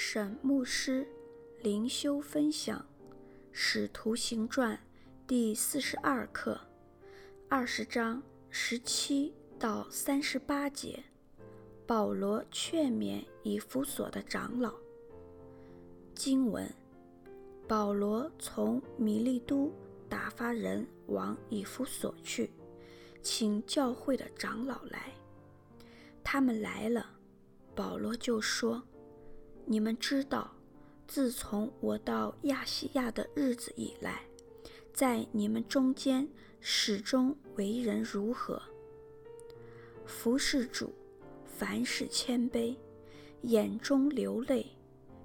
沈牧师灵修分享《使徒行传》第四十二课，二十章十七到三十八节。保罗劝勉以弗所的长老。经文：保罗从米利都打发人往以弗所去，请教会的长老来。他们来了，保罗就说。你们知道，自从我到亚细亚的日子以来，在你们中间始终为人如何？服侍主，凡事谦卑，眼中流泪，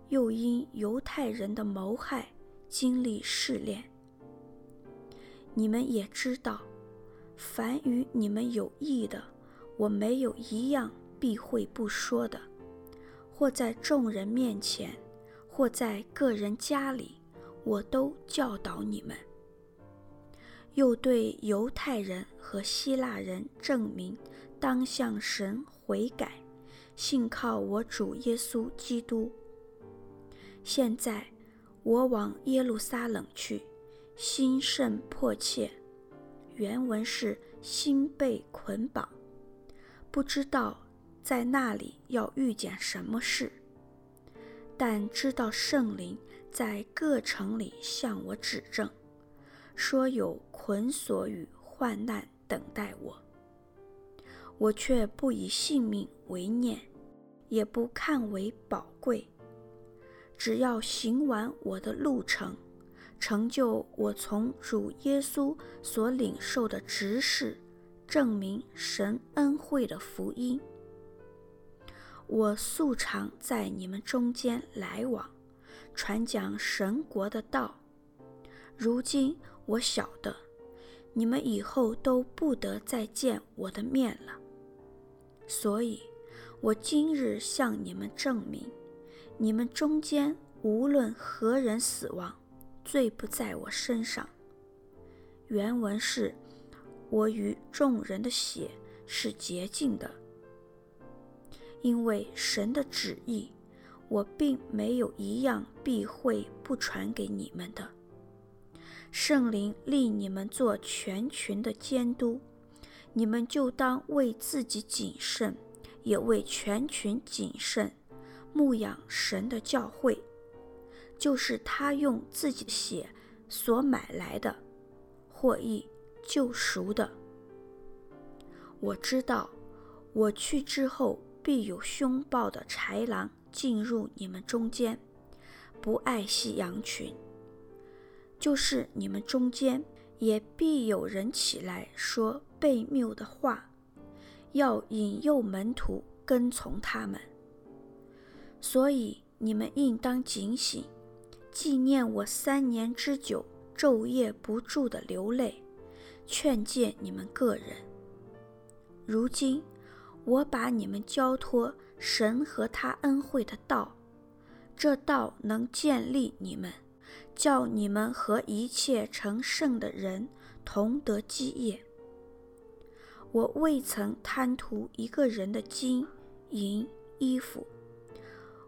又因犹太人的谋害经历试炼。你们也知道，凡与你们有益的，我没有一样避讳不说的。或在众人面前，或在个人家里，我都教导你们。又对犹太人和希腊人证明，当向神悔改，信靠我主耶稣基督。现在我往耶路撒冷去，心甚迫切。原文是心被捆绑，不知道。在那里要遇见什么事？但知道圣灵在各城里向我指证，说有捆锁与患难等待我。我却不以性命为念，也不看为宝贵，只要行完我的路程，成就我从主耶稣所领受的职事，证明神恩惠的福音。我素常在你们中间来往，传讲神国的道。如今我晓得，你们以后都不得再见我的面了。所以，我今日向你们证明，你们中间无论何人死亡，罪不在我身上。原文是：我与众人的血是洁净的。因为神的旨意，我并没有一样避讳不传给你们的。圣灵立你们做全群的监督，你们就当为自己谨慎，也为全群谨慎，牧养神的教会，就是他用自己的血所买来的，获益救赎的。我知道，我去之后。必有凶暴的豺狼进入你们中间，不爱惜羊群。就是你们中间也必有人起来说悖谬的话，要引诱门徒跟从他们。所以你们应当警醒，纪念我三年之久，昼夜不住的流泪，劝诫你们个人。如今。我把你们交托神和他恩惠的道，这道能建立你们，叫你们和一切成圣的人同得基业。我未曾贪图一个人的金银衣服，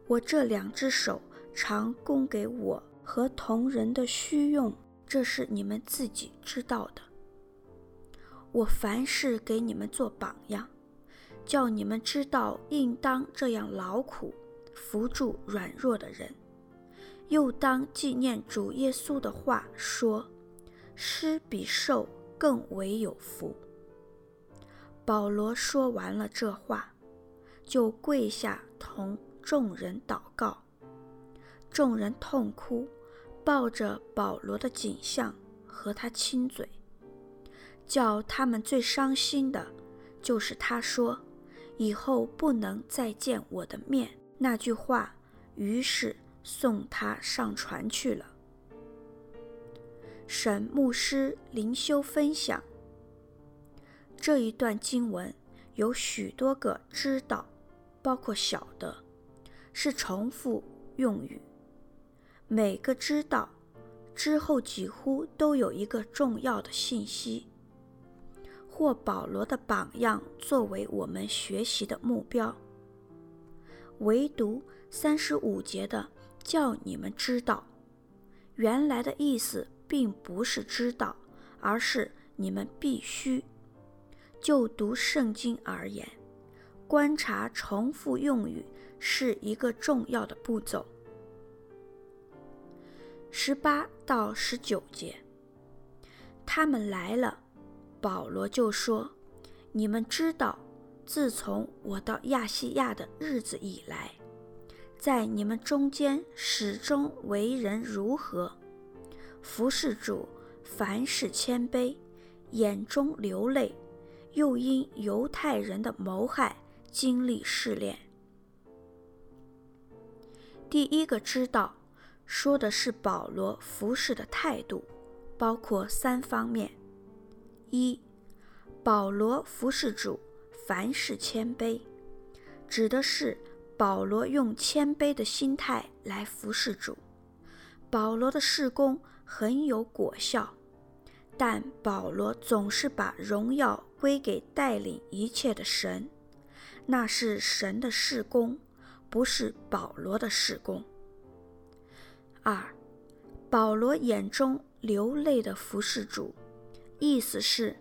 我这两只手常供给我和同人的需用，这是你们自己知道的。我凡事给你们做榜样。叫你们知道，应当这样劳苦，扶助软弱的人，又当纪念主耶稣的话说：施比受更为有福。保罗说完了这话，就跪下同众人祷告，众人痛哭，抱着保罗的颈项和他亲嘴，叫他们最伤心的，就是他说。以后不能再见我的面，那句话，于是送他上船去了。沈牧师灵修分享这一段经文，有许多个知道，包括晓得，是重复用语。每个知道之后几乎都有一个重要的信息。或保罗的榜样作为我们学习的目标。唯独三十五节的叫你们知道，原来的意思并不是知道，而是你们必须。就读圣经而言，观察重复用语是一个重要的步骤。十八到十九节，他们来了，保罗就说：“你们知道。”自从我到亚细亚的日子以来，在你们中间始终为人如何？服侍主，凡事谦卑，眼中流泪，又因犹太人的谋害经历试炼。第一个知道，说的是保罗服侍的态度，包括三方面：一，保罗服侍主。凡事谦卑，指的是保罗用谦卑的心态来服侍主。保罗的事工很有果效，但保罗总是把荣耀归给带领一切的神，那是神的事工，不是保罗的事工。二，保罗眼中流泪的服侍主，意思是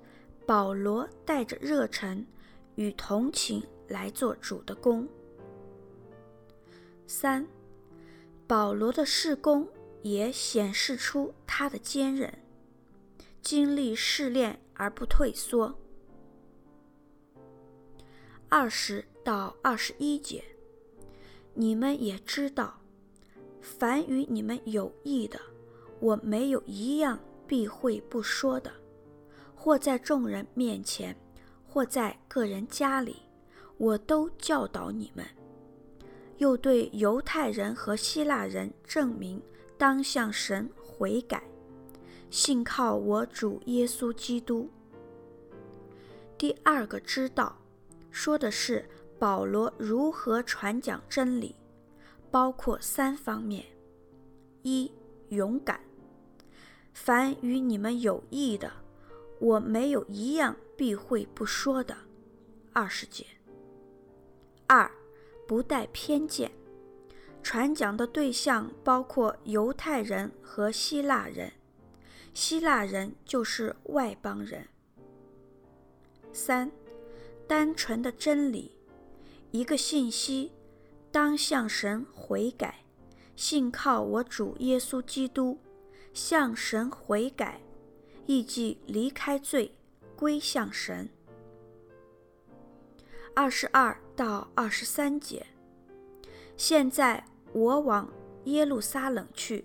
保罗带着热忱。与同情来做主的工。三，保罗的事工也显示出他的坚韧，经历试炼而不退缩。二十到二十一节，你们也知道，凡与你们有益的，我没有一样避讳不说的，或在众人面前。或在个人家里，我都教导你们，又对犹太人和希腊人证明，当向神悔改，信靠我主耶稣基督。第二个知道，说的是保罗如何传讲真理，包括三方面：一、勇敢，凡与你们有益的，我没有一样。避讳不说的，二十节。二，不带偏见，传讲的对象包括犹太人和希腊人，希腊人就是外邦人。三，单纯的真理，一个信息，当向神悔改，信靠我主耶稣基督，向神悔改，意即离开罪。归向神。二十二到二十三节。现在我往耶路撒冷去，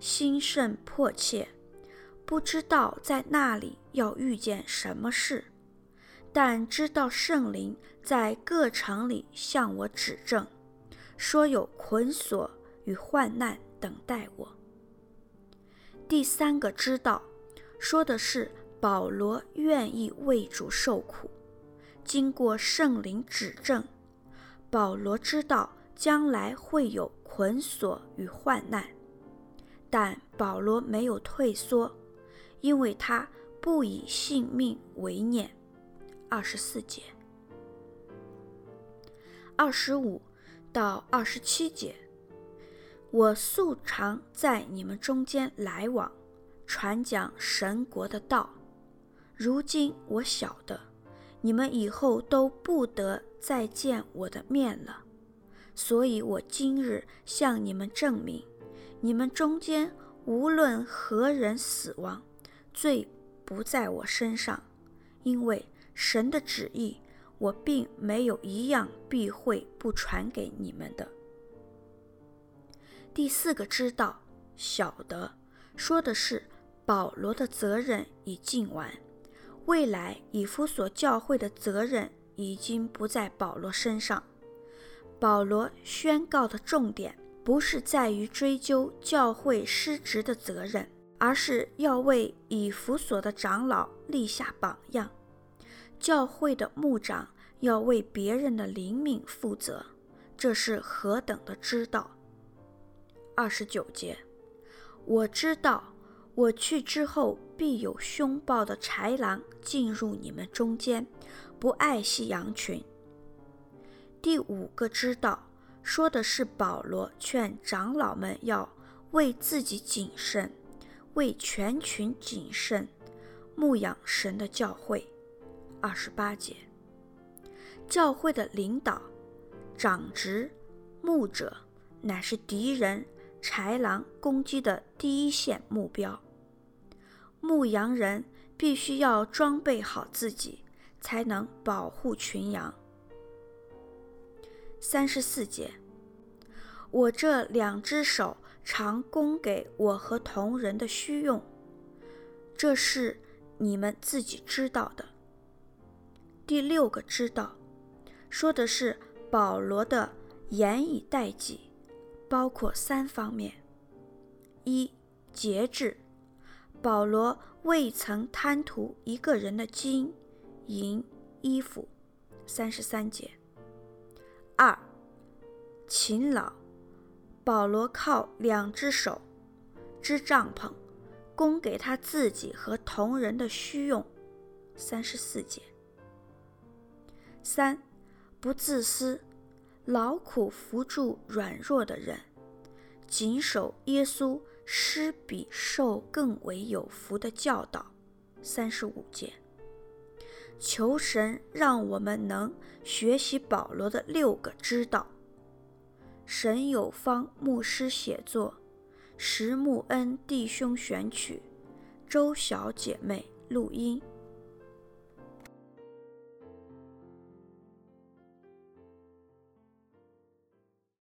心甚迫切，不知道在那里要遇见什么事，但知道圣灵在各城里向我指证，说有捆锁与患难等待我。第三个知道，说的是。保罗愿意为主受苦，经过圣灵指证，保罗知道将来会有捆锁与患难，但保罗没有退缩，因为他不以性命为念。二十四节，二十五到二十七节，我素常在你们中间来往，传讲神国的道。如今我晓得，你们以后都不得再见我的面了，所以我今日向你们证明，你们中间无论何人死亡，罪不在我身上，因为神的旨意，我并没有一样避讳不传给你们的。第四个知道晓得，说的是保罗的责任已尽完。未来以弗所教会的责任已经不在保罗身上。保罗宣告的重点不是在于追究教会失职的责任，而是要为以弗所的长老立下榜样。教会的牧长要为别人的灵命负责，这是何等的知道！二十九节，我知道。我去之后，必有凶暴的豺狼进入你们中间，不爱惜羊群。第五个知道，说的是保罗劝长老们要为自己谨慎，为全群谨慎，牧养神的教会。二十八节，教会的领导、长执、牧者，乃是敌人豺狼攻击的第一线目标。牧羊人必须要装备好自己，才能保护群羊。三十四节，我这两只手常供给我和同人的需用，这是你们自己知道的。第六个知道，说的是保罗的严以待己，包括三方面：一、节制。保罗未曾贪图一个人的金银衣服，三十三节。二、勤劳。保罗靠两只手织帐篷，供给他自己和同人的需用，三十四节。三、不自私，劳苦扶助软弱的人，谨守耶稣。施比受更为有福的教导，三十五节。求神让我们能学习保罗的六个知道。神有方牧师写作，石木恩弟兄选曲，周小姐妹录音。